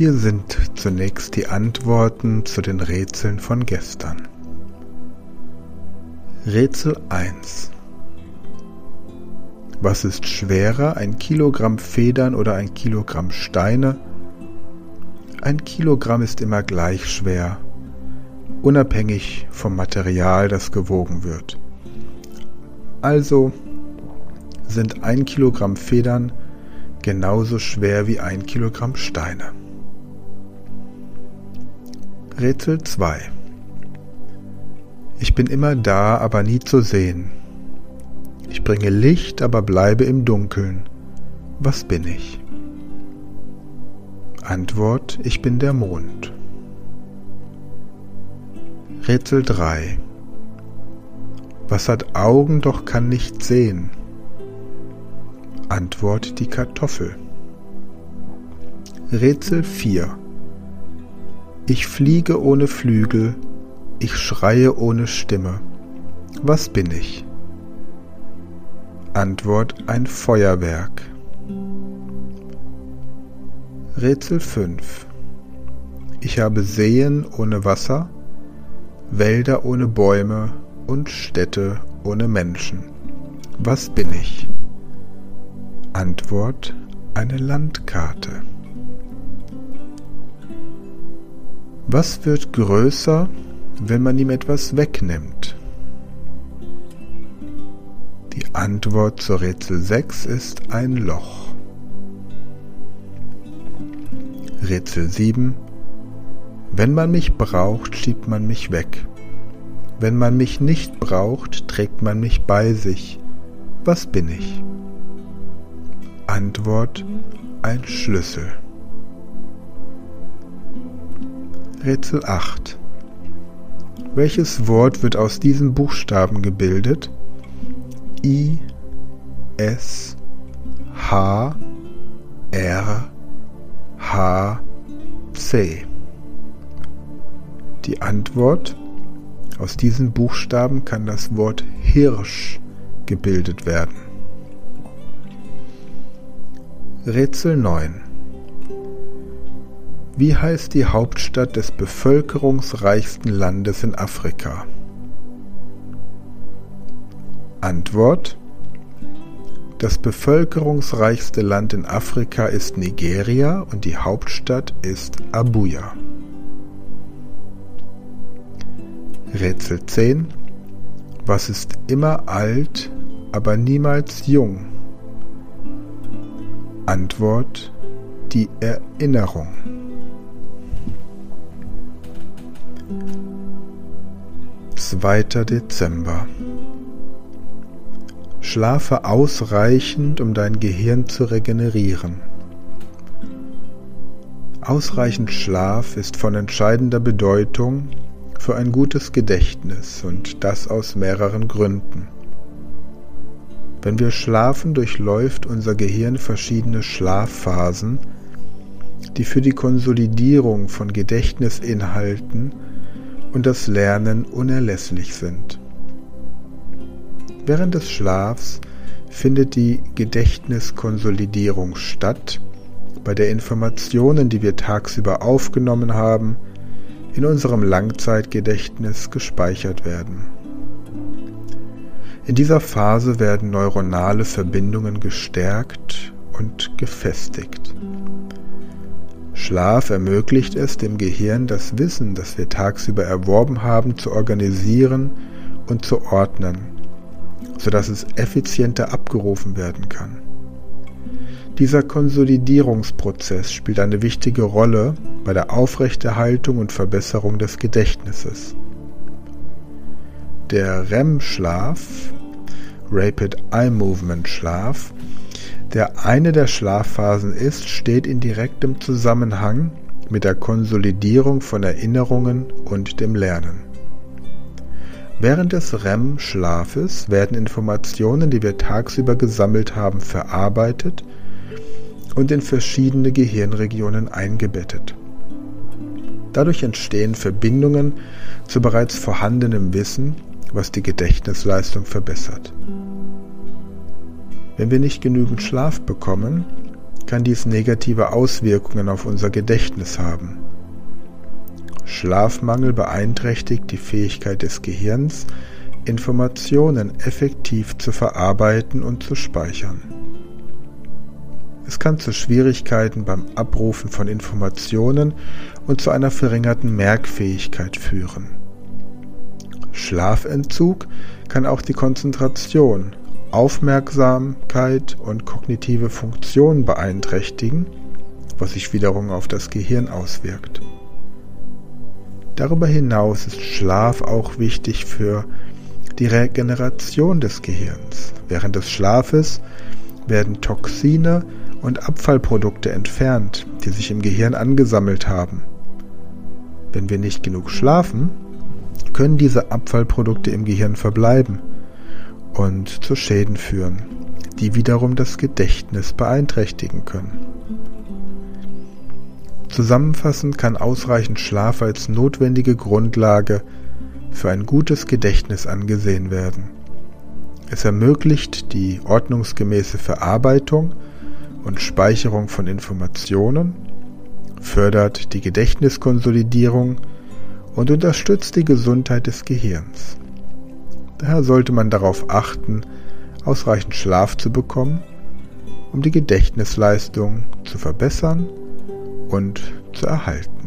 Hier sind zunächst die Antworten zu den Rätseln von gestern. Rätsel 1 Was ist schwerer, ein Kilogramm Federn oder ein Kilogramm Steine? Ein Kilogramm ist immer gleich schwer, unabhängig vom Material, das gewogen wird. Also sind ein Kilogramm Federn genauso schwer wie ein Kilogramm Steine. Rätsel 2 Ich bin immer da, aber nie zu sehen. Ich bringe Licht, aber bleibe im Dunkeln. Was bin ich? Antwort Ich bin der Mond. Rätsel 3 Was hat Augen, doch kann nicht sehen? Antwort die Kartoffel. Rätsel 4 Ich fliege ohne Flügel, ich schreie ohne Stimme. Was bin ich? Antwort ein Feuerwerk. Rätsel 5 Ich habe Seen ohne Wasser, Wälder ohne Bäume und Städte ohne Menschen. Was bin ich? Antwort eine Landkarte. Was wird größer, wenn man ihm etwas wegnimmt? Die Antwort zur Rätsel 6 ist ein Loch. Rätsel 7 Wenn man mich braucht, schiebt man mich weg. Wenn man mich nicht braucht, trägt man mich bei sich. Was bin ich? Antwort ein Schlüssel. Rätsel 8. Welches Wort wird aus diesen Buchstaben gebildet? I, S, H, R, H, C. Die Antwort aus diesen Buchstaben kann das Wort Hirsch gebildet werden. Rätsel 9 Wie heißt die Hauptstadt des bevölkerungsreichsten Landes in Afrika? Antwort Das bevölkerungsreichste Land in Afrika ist Nigeria und die Hauptstadt ist Abuja. Rätsel 10 Was ist immer alt, aber niemals jung? Antwort die Erinnerung. Zweiter Dezember. Schlafe ausreichend, um dein Gehirn zu regenerieren. Ausreichend Schlaf ist von entscheidender Bedeutung für ein gutes Gedächtnis und das aus mehreren Gründen. Wenn wir schlafen, durchläuft unser Gehirn verschiedene Schlafphasen, die für die Konsolidierung von Gedächtnisinhalten und das Lernen unerlässlich sind. Während des Schlafs findet die Gedächtniskonsolidierung statt, bei der Informationen, die wir tagsüber aufgenommen haben, in unserem Langzeitgedächtnis gespeichert werden. In dieser Phase werden neuronale Verbindungen gestärkt und gefestigt. Schlaf ermöglicht es dem Gehirn, das Wissen, das wir tagsüber erworben haben, zu organisieren und zu ordnen, sodass es effizienter abgerufen werden kann. Dieser Konsolidierungsprozess spielt eine wichtige Rolle bei der Aufrechterhaltung und Verbesserung des Gedächtnisses. Der REM-Schlaf, Rapid Eye Movement Schlaf, der eine der Schlafphasen ist, steht in direktem Zusammenhang mit der Konsolidierung von Erinnerungen und dem Lernen. Während des REM-Schlafes werden Informationen, die wir tagsüber gesammelt haben, verarbeitet und in verschiedene Gehirnregionen eingebettet. Dadurch entstehen Verbindungen zu bereits vorhandenem Wissen was die Gedächtnisleistung verbessert. Wenn wir nicht genügend Schlaf bekommen, kann dies negative Auswirkungen auf unser Gedächtnis haben. Schlafmangel beeinträchtigt die Fähigkeit des Gehirns, Informationen effektiv zu verarbeiten und zu speichern. Es kann zu Schwierigkeiten beim Abrufen von Informationen und zu einer verringerten Merkfähigkeit führen. Schlafentzug kann auch die Konzentration, Aufmerksamkeit und kognitive Funktion beeinträchtigen, was sich wiederum auf das Gehirn auswirkt. Darüber hinaus ist Schlaf auch wichtig für die Regeneration des Gehirns. Während des Schlafes werden Toxine und Abfallprodukte entfernt, die sich im Gehirn angesammelt haben. Wenn wir nicht genug schlafen, können diese Abfallprodukte im Gehirn verbleiben und zu Schäden führen, die wiederum das Gedächtnis beeinträchtigen können. Zusammenfassend kann ausreichend Schlaf als notwendige Grundlage für ein gutes Gedächtnis angesehen werden. Es ermöglicht die ordnungsgemäße Verarbeitung und Speicherung von Informationen, fördert die Gedächtniskonsolidierung und unterstützt die Gesundheit des Gehirns. Daher sollte man darauf achten, ausreichend Schlaf zu bekommen, um die Gedächtnisleistung zu verbessern und zu erhalten.